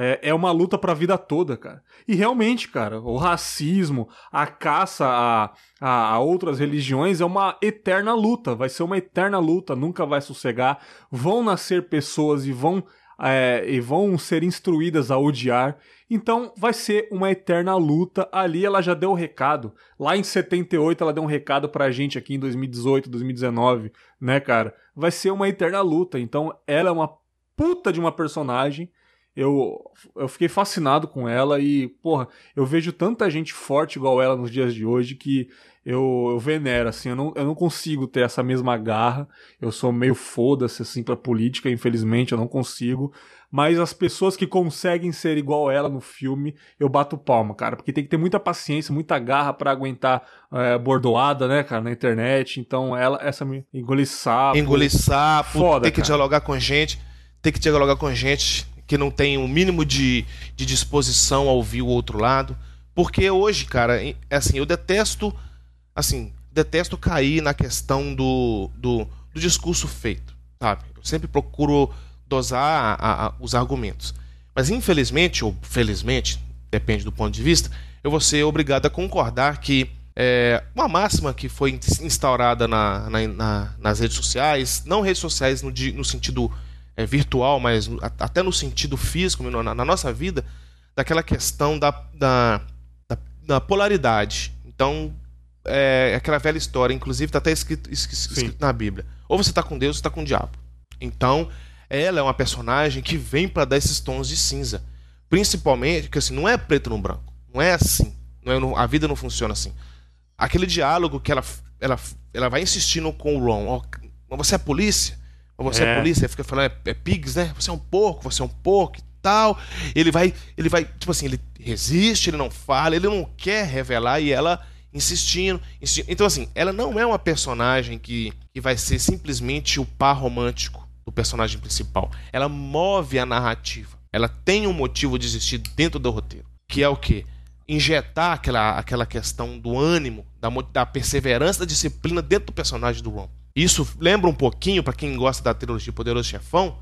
É, é uma luta pra vida toda, cara. E realmente, cara, o racismo, a caça a, a, a, outras religiões é uma eterna luta. Vai ser uma eterna luta, nunca vai sossegar. Vão nascer pessoas e vão, é, e vão ser instruídas a odiar. Então vai ser uma eterna luta. Ali ela já deu o recado. Lá em 78 ela deu um recado pra gente aqui em 2018, 2019, né, cara? Vai ser uma eterna luta. Então ela é uma puta de uma personagem eu, eu fiquei fascinado com ela e, porra, eu vejo tanta gente forte igual ela nos dias de hoje que eu, eu venero, assim, eu não, eu não consigo ter essa mesma garra, eu sou meio foda-se, assim, pra política, infelizmente, eu não consigo, mas as pessoas que conseguem ser igual ela no filme, eu bato palma, cara, porque tem que ter muita paciência, muita garra para aguentar é, bordoada, né, cara, na internet, então ela, essa me engolir sapo... Engolir sapo, foda, ter que dialogar com gente, ter que dialogar com gente que não tem o um mínimo de, de disposição a ouvir o outro lado. Porque hoje, cara, é assim, eu detesto, assim, detesto cair na questão do, do, do discurso feito, sabe? Eu sempre procuro dosar a, a, os argumentos. Mas infelizmente, ou felizmente, depende do ponto de vista, eu vou ser obrigado a concordar que é, uma máxima que foi instaurada na, na, na, nas redes sociais, não redes sociais no, no sentido é, virtual, mas até no sentido físico, na, na nossa vida, daquela questão da, da, da, da polaridade. Então, é aquela velha história, inclusive está até escrito, escrito na Bíblia. Ou você está com Deus ou está com o diabo. Então, ela é uma personagem que vem para dar esses tons de cinza. Principalmente, porque assim, não é preto no branco. Não é assim. Não é, a vida não funciona assim. Aquele diálogo que ela, ela, ela vai insistindo com o Ron. Oh, você é polícia? Você é, é polícia, fica falando, é, é pigs, né? Você é um porco, você é um porco e tal. Ele vai, ele vai, tipo assim, ele resiste, ele não fala, ele não quer revelar e ela insistindo, insistindo. Então, assim, ela não é uma personagem que, que vai ser simplesmente o par romântico do personagem principal. Ela move a narrativa. Ela tem um motivo de existir dentro do roteiro. Que é o quê? Injetar aquela, aquela questão do ânimo, da, da perseverança, da disciplina dentro do personagem do Ron. Isso lembra um pouquinho, para quem gosta da trilogia Poderoso Chefão,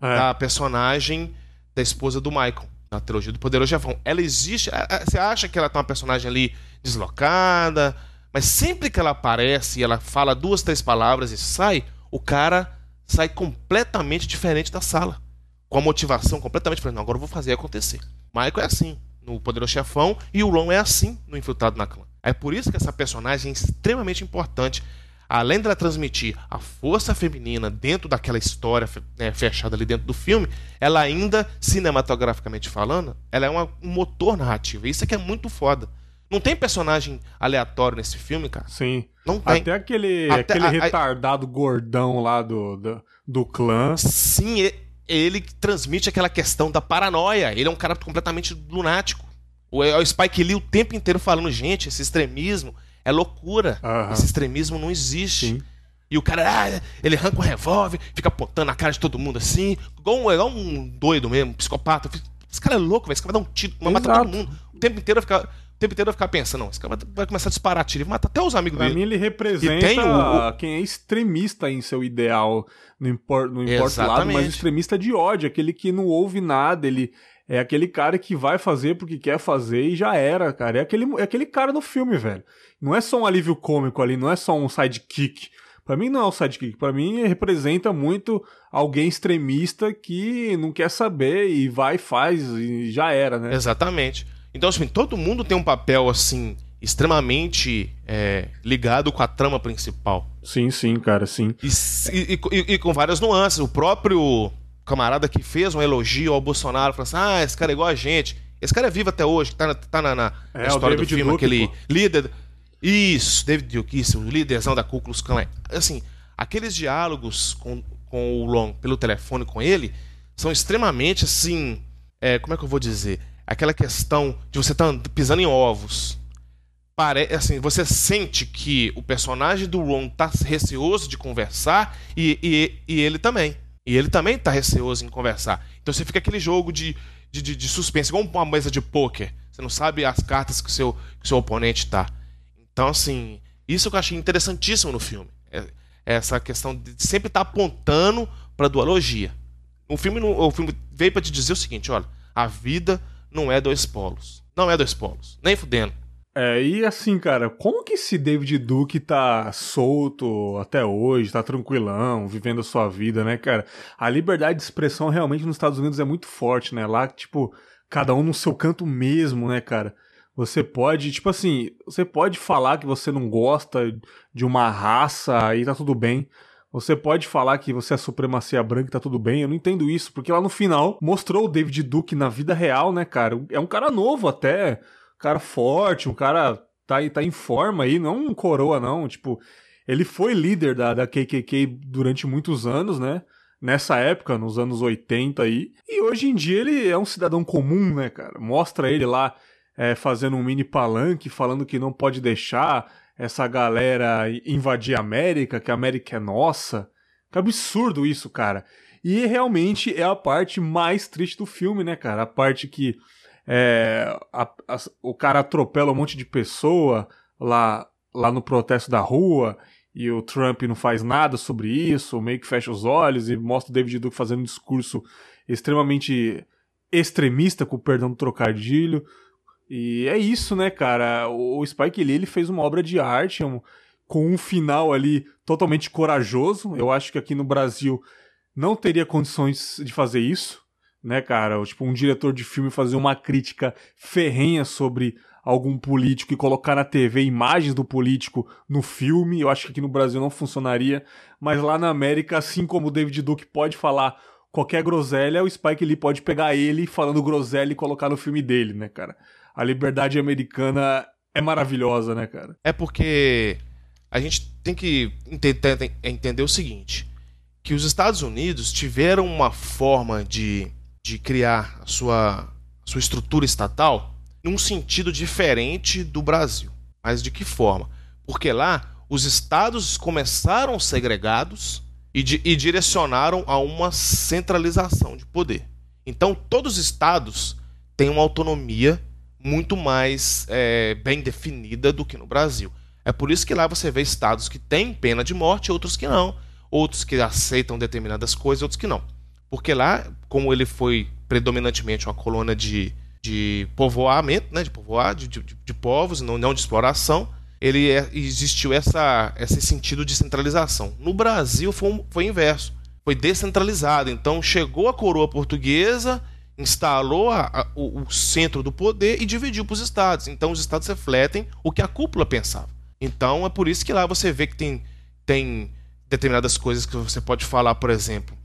é. da personagem da esposa do Michael, na trilogia do Poderoso Chefão. Ela existe. Você acha que ela tá uma personagem ali deslocada, mas sempre que ela aparece e ela fala duas, três palavras e sai, o cara sai completamente diferente da sala. Com a motivação completamente diferente. Não, agora eu vou fazer acontecer. Michael é assim no Poderoso Chefão e o Ron é assim no Infiltrado na Clã. É por isso que essa personagem é extremamente importante. Além dela transmitir a força feminina dentro daquela história né, fechada ali dentro do filme, ela ainda, cinematograficamente falando, ela é uma, um motor narrativo. Isso é que é muito foda. Não tem personagem aleatório nesse filme, cara. Sim. Não tem. Até aquele, Até aquele a, retardado a... gordão lá do, do, do clã. Sim, ele transmite aquela questão da paranoia. Ele é um cara completamente lunático. O, o Spike Lee o tempo inteiro falando, gente, esse extremismo é loucura. Uhum. Esse extremismo não existe. Sim. E o cara, ah, ele arranca um revólver, fica apontando na cara de todo mundo assim, igual um, igual um doido mesmo, um psicopata. Esse cara é louco, velho. Esse cara vai dar um tiro, vai matar todo mundo. O tempo inteiro fica. O tempo inteiro eu ficar pensando, não, esse cara vai começar a disparar tiro, vai matar até os amigos pra dele. Pra mim, ele representa o, o... quem é extremista em seu ideal, não importa, não importa o lado, mas extremista de ódio, aquele que não ouve nada, ele é aquele cara que vai fazer porque quer fazer e já era, cara. É aquele, é aquele cara no filme, velho. Não é só um alívio cômico ali, não é só um sidekick. Para mim não é um sidekick, para mim representa muito alguém extremista que não quer saber e vai faz e já era, né? Exatamente. Então assim, todo mundo tem um papel assim extremamente é, ligado com a trama principal. Sim, sim, cara, sim. E, e, e, e, com várias nuances. O próprio camarada que fez um elogio ao Bolsonaro, falou assim: ah, esse cara é igual a gente. Esse cara é vivo até hoje, tá na, tá na, na é, história do filme, aquele pô. líder. Isso, David Duke, isso, o líderzão da Ku Klux Klan. Assim, aqueles diálogos com, com o Long pelo telefone com ele são extremamente assim. É, como é que eu vou dizer? Aquela questão de você estar tá pisando em ovos. Pare... Assim, você sente que o personagem do Ron tá receoso de conversar e, e, e ele também. E ele também tá receoso em conversar. Então você fica aquele jogo de, de, de, de suspense, igual uma mesa de pôquer. Você não sabe as cartas que o seu, que seu oponente tá. Então, assim, isso que eu achei interessantíssimo no filme. É, é essa questão de sempre estar tá apontando para dualogia. O filme, o filme veio para te dizer o seguinte: olha, a vida não é dois polos. Não é dois polos. Nem fudendo. É, e assim, cara, como que esse David Duke tá solto até hoje, tá tranquilão, vivendo a sua vida, né, cara? A liberdade de expressão realmente nos Estados Unidos é muito forte, né? Lá, tipo, cada um no seu canto mesmo, né, cara? Você pode, tipo assim, você pode falar que você não gosta de uma raça e tá tudo bem. Você pode falar que você é supremacia branca e tá tudo bem. Eu não entendo isso, porque lá no final mostrou o David Duke na vida real, né, cara? É um cara novo até cara forte, um cara tá, tá em forma aí, não um coroa, não. Tipo, ele foi líder da, da KKK durante muitos anos, né? Nessa época, nos anos 80 aí. E hoje em dia ele é um cidadão comum, né, cara? Mostra ele lá é, fazendo um mini palanque, falando que não pode deixar essa galera invadir a América, que a América é nossa. Que absurdo isso, cara. E realmente é a parte mais triste do filme, né, cara? A parte que é, a, a, o cara atropela um monte de pessoa lá, lá no protesto da rua e o Trump não faz nada sobre isso, meio que fecha os olhos e mostra o David Duke fazendo um discurso extremamente extremista, com o perdão do trocadilho. E é isso, né, cara? O Spike Lee ele fez uma obra de arte um, com um final ali totalmente corajoso. Eu acho que aqui no Brasil não teria condições de fazer isso né, cara? Tipo, um diretor de filme fazer uma crítica ferrenha sobre algum político e colocar na TV imagens do político no filme. Eu acho que aqui no Brasil não funcionaria, mas lá na América, assim como o David Duke pode falar qualquer groselha, o Spike Lee pode pegar ele falando groselha e colocar no filme dele, né, cara? A liberdade americana é maravilhosa, né, cara? É porque a gente tem que entender, entender o seguinte, que os Estados Unidos tiveram uma forma de de criar a sua, sua estrutura estatal num sentido diferente do Brasil. Mas de que forma? Porque lá os estados começaram segregados e, e direcionaram a uma centralização de poder. Então todos os estados têm uma autonomia muito mais é, bem definida do que no Brasil. É por isso que lá você vê estados que têm pena de morte, outros que não, outros que aceitam determinadas coisas, outros que não. Porque lá, como ele foi predominantemente uma colônia de, de povoamento, né, de povoar, de, de, de povos, não, não de exploração, ele é, existiu essa, esse sentido de centralização. No Brasil foi, foi inverso, foi descentralizado. Então chegou a coroa portuguesa, instalou a, a, o, o, centro do poder e dividiu para os estados. Então os estados refletem o que a cúpula pensava. Então é por isso que lá você vê que tem, tem determinadas coisas que você pode falar, por exemplo,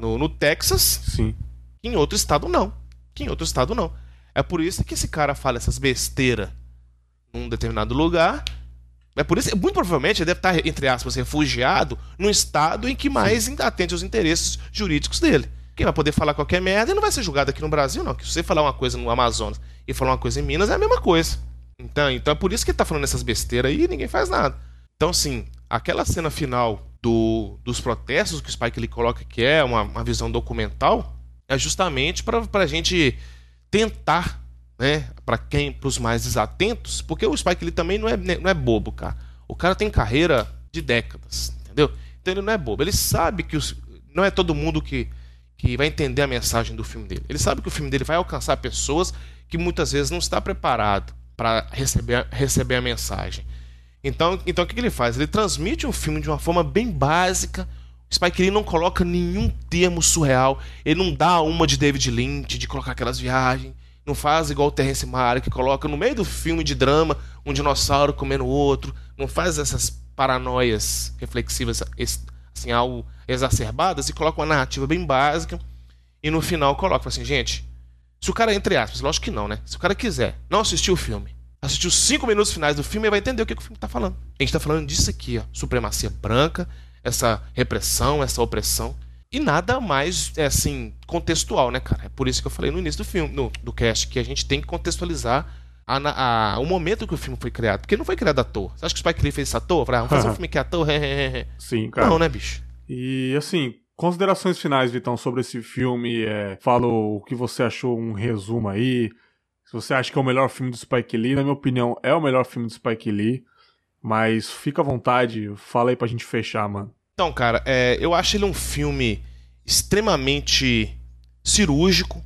no, no Texas, Sim. que em outro estado não. Que em outro estado não. É por isso que esse cara fala essas besteiras num determinado lugar. É por isso, muito provavelmente, ele deve estar, entre aspas, refugiado num estado em que mais Sim. atende aos interesses jurídicos dele. Quem vai poder falar qualquer merda e não vai ser julgado aqui no Brasil, não. Que se você falar uma coisa no Amazonas e falar uma coisa em Minas, é a mesma coisa. Então, então é por isso que ele tá falando essas besteiras aí e ninguém faz nada. Então, assim, aquela cena final do, dos protestos que o Spike Lee coloca, que é uma, uma visão documental, é justamente para a gente tentar, né, para quem, para os mais desatentos, porque o Spike Lee também não é, não é bobo, cara. O cara tem carreira de décadas, entendeu? Então ele não é bobo. Ele sabe que os, não é todo mundo que, que vai entender a mensagem do filme dele. Ele sabe que o filme dele vai alcançar pessoas que muitas vezes não está preparado para receber, receber a mensagem. Então, então o que, que ele faz? Ele transmite um filme de uma forma bem básica. O Spike Lee não coloca nenhum termo surreal. Ele não dá uma de David Lynch, de colocar aquelas viagens. Não faz igual o Terence Malick, que coloca no meio do filme de drama um dinossauro comendo outro. Não faz essas paranoias reflexivas assim, algo exacerbadas e coloca uma narrativa bem básica. E no final coloca assim, gente, se o cara, entre aspas, lógico que não, né? Se o cara quiser não assistir o filme assistir os cinco minutos finais do filme e vai entender o que, que o filme está falando. A gente está falando disso aqui, ó. Supremacia branca, essa repressão, essa opressão. E nada mais, é assim, contextual, né, cara? É por isso que eu falei no início do filme, no, do cast, que a gente tem que contextualizar a, a, o momento que o filme foi criado. Porque não foi criado à toa. Você acha que o Spike Lee fez isso à toa? Falei, ah, vamos fazer um filme que é à toa? Sim, cara. Não, né, bicho? E, assim, considerações finais, Vitão, sobre esse filme. É, fala o que você achou, um resumo aí. Se você acha que é o melhor filme do Spike Lee, na minha opinião, é o melhor filme do Spike Lee. Mas fica à vontade, fala aí pra gente fechar, mano. Então, cara, é, eu acho ele um filme extremamente cirúrgico.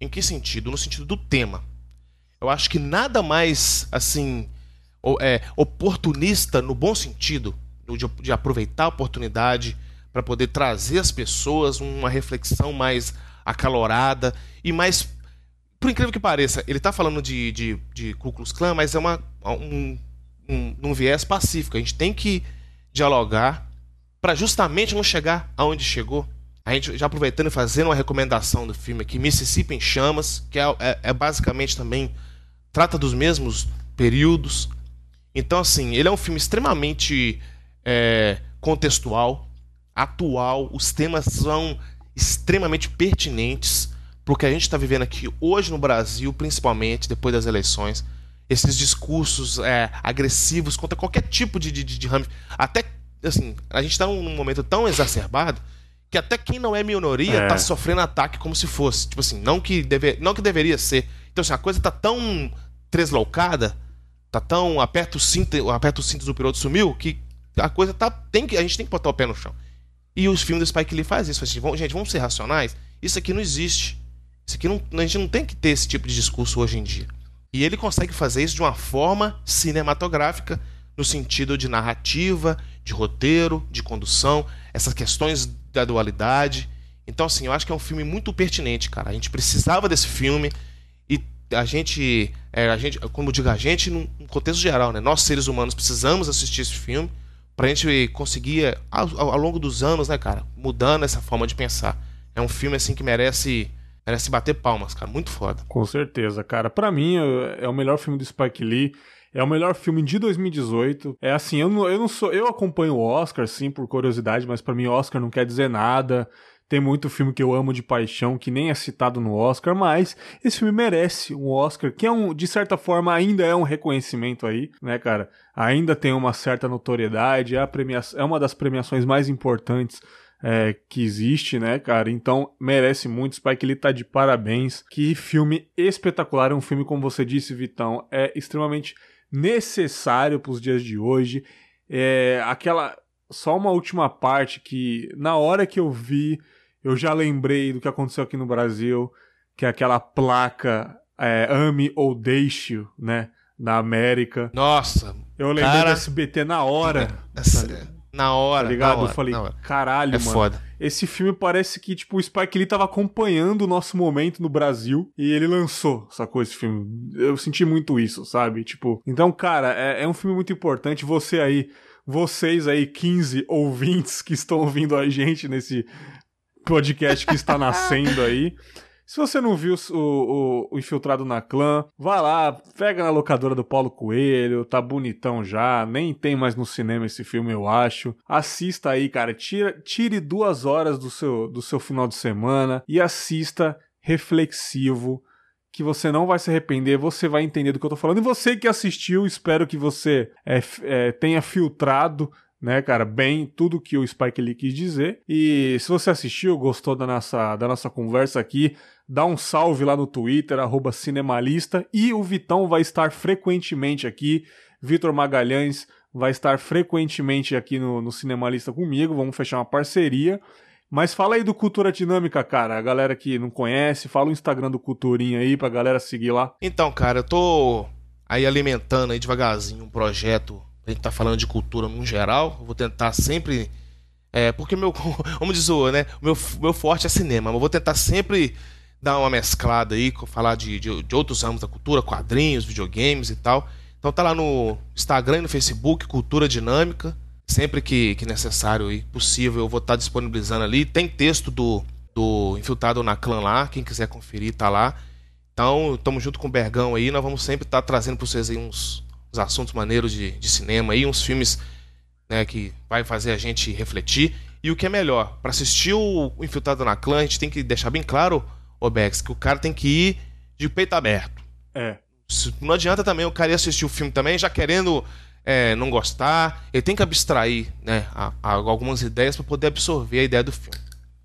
Em que sentido? No sentido do tema. Eu acho que nada mais, assim, é, oportunista no bom sentido, de, de aproveitar a oportunidade para poder trazer às pessoas uma reflexão mais acalorada e mais por incrível que pareça, ele está falando de, de, de Ku Klux Klan, mas é uma, um, um, um viés pacífico. A gente tem que dialogar para justamente não chegar aonde chegou. A gente já aproveitando e fazendo uma recomendação do filme aqui, Mississippi em Chamas, que é, é, é basicamente também trata dos mesmos períodos. Então, assim, ele é um filme extremamente é, contextual, atual, os temas são extremamente pertinentes para que a gente está vivendo aqui hoje no Brasil, principalmente depois das eleições, esses discursos é, agressivos contra qualquer tipo de, de, de ramo. Até, assim, a gente está num momento tão exacerbado que até quem não é minoria está é. sofrendo ataque como se fosse. Tipo assim, não que, deve, não que deveria ser. Então, assim, a coisa está tão tresloucada, tá tão aperta o cinto, aperta o cinto do piloto sumiu, que a coisa tá. Tem que, a gente tem que botar o pé no chão. E os filmes do Spike Lee faz isso. Assim, gente, vamos ser racionais. Isso aqui não existe. Isso aqui não, a gente não tem que ter esse tipo de discurso hoje em dia. E ele consegue fazer isso de uma forma cinematográfica, no sentido de narrativa, de roteiro, de condução, essas questões da dualidade. Então, assim, eu acho que é um filme muito pertinente, cara. A gente precisava desse filme e a gente, é, a gente como eu digo a gente, num contexto geral, né? Nós, seres humanos, precisamos assistir esse filme pra gente conseguir, ao, ao longo dos anos, né, cara, mudando essa forma de pensar. É um filme, assim, que merece Merece bater palmas, cara. Muito foda. Com certeza, cara. Para mim, é o melhor filme do Spike Lee. É o melhor filme de 2018. É assim, eu não, eu não sou. Eu acompanho o Oscar, sim, por curiosidade, mas para mim, Oscar não quer dizer nada. Tem muito filme que eu amo de paixão que nem é citado no Oscar, mas esse filme merece um Oscar, que é um, de certa forma, ainda é um reconhecimento aí, né, cara? Ainda tem uma certa notoriedade, é, a é uma das premiações mais importantes é, que existe, né, cara? Então merece muito. Spike Lee tá de parabéns. Que filme espetacular. É um filme, como você disse, Vitão, é extremamente necessário para os dias de hoje. É aquela. Só uma última parte que, na hora que eu vi, eu já lembrei do que aconteceu aqui no Brasil, que é aquela placa é, ame ou deixe, né? Na América. Nossa. Eu lembrei cara... do SBT na hora. Essa, na hora. Tá ligado? Hora, eu falei, caralho, é mano. Foda. Esse filme parece que, tipo, o Spike Lee tava acompanhando o nosso momento no Brasil e ele lançou, sacou esse filme? Eu senti muito isso, sabe? Tipo, então, cara, é, é um filme muito importante. Você aí, vocês aí, 15 ouvintes que estão ouvindo a gente nesse podcast que está nascendo aí. Se você não viu o, o, o, Infiltrado na Clã, vá lá, pega na locadora do Paulo Coelho, tá bonitão já, nem tem mais no cinema esse filme, eu acho. Assista aí, cara, tira, tire duas horas do seu, do seu final de semana e assista reflexivo, que você não vai se arrepender, você vai entender do que eu tô falando. E você que assistiu, espero que você é, é, tenha filtrado né, cara, bem tudo que o Spike Lee quis dizer. E se você assistiu, gostou da nossa, da nossa conversa aqui, dá um salve lá no Twitter, Cinemalista, e o Vitão vai estar frequentemente aqui, Vitor Magalhães vai estar frequentemente aqui no, no Cinemalista comigo, vamos fechar uma parceria. Mas fala aí do Cultura Dinâmica, cara. A galera que não conhece, fala o Instagram do Culturinha aí pra galera seguir lá. Então, cara, eu tô aí alimentando aí devagarzinho um projeto. A gente tá falando de cultura no geral. Eu vou tentar sempre. É, porque meu. Como diz o, né? Meu, meu forte é cinema. Mas vou tentar sempre dar uma mesclada aí, falar de, de, de, outros ramos da cultura, quadrinhos, videogames e tal. Então tá lá no Instagram e no Facebook, Cultura Dinâmica. Sempre que, que necessário e possível, eu vou estar tá disponibilizando ali. Tem texto do, do Infiltrado na Clã lá, quem quiser conferir, tá lá. Então, estamos junto com o Bergão aí, nós vamos sempre estar tá trazendo para vocês aí uns, uns assuntos maneiros de, de cinema aí, uns filmes né, que vai fazer a gente refletir. E o que é melhor, para assistir o Infiltrado na Clã, a gente tem que deixar bem claro ô Bex, que o cara tem que ir de peito aberto. É. Não adianta também o cara ir assistir o filme também já querendo é, não gostar. Ele tem que abstrair né, a, a algumas ideias para poder absorver a ideia do filme.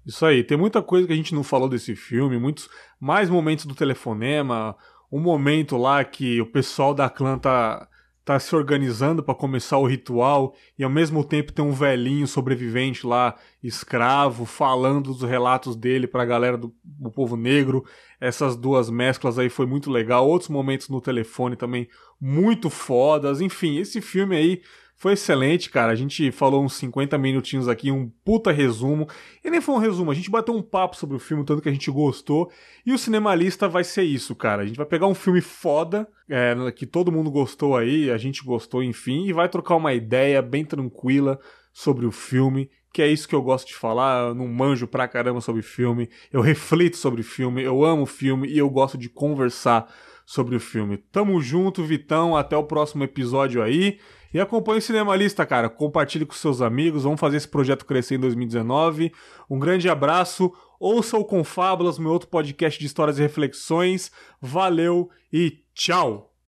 Isso aí, tem muita coisa que a gente não falou desse filme, muitos mais momentos do telefonema, um momento lá que o pessoal da clã tá tá se organizando para começar o ritual e ao mesmo tempo tem um velhinho sobrevivente lá, escravo, falando dos relatos dele para a galera do, do, povo negro. Essas duas mesclas aí foi muito legal. Outros momentos no telefone também muito fodas. Enfim, esse filme aí foi excelente, cara. A gente falou uns 50 minutinhos aqui, um puta resumo. E nem foi um resumo, a gente bateu um papo sobre o filme, tanto que a gente gostou. E o Cinemalista vai ser isso, cara. A gente vai pegar um filme foda, é, que todo mundo gostou aí, a gente gostou, enfim, e vai trocar uma ideia bem tranquila sobre o filme. Que é isso que eu gosto de falar, eu não manjo pra caramba sobre filme, eu reflito sobre filme, eu amo filme e eu gosto de conversar sobre o filme. Tamo junto, Vitão, até o próximo episódio aí. E acompanhe o Cinemalista, cara. Compartilhe com seus amigos. Vamos fazer esse projeto crescer em 2019. Um grande abraço. Ouça o Confábulas, meu outro podcast de histórias e reflexões. Valeu e tchau!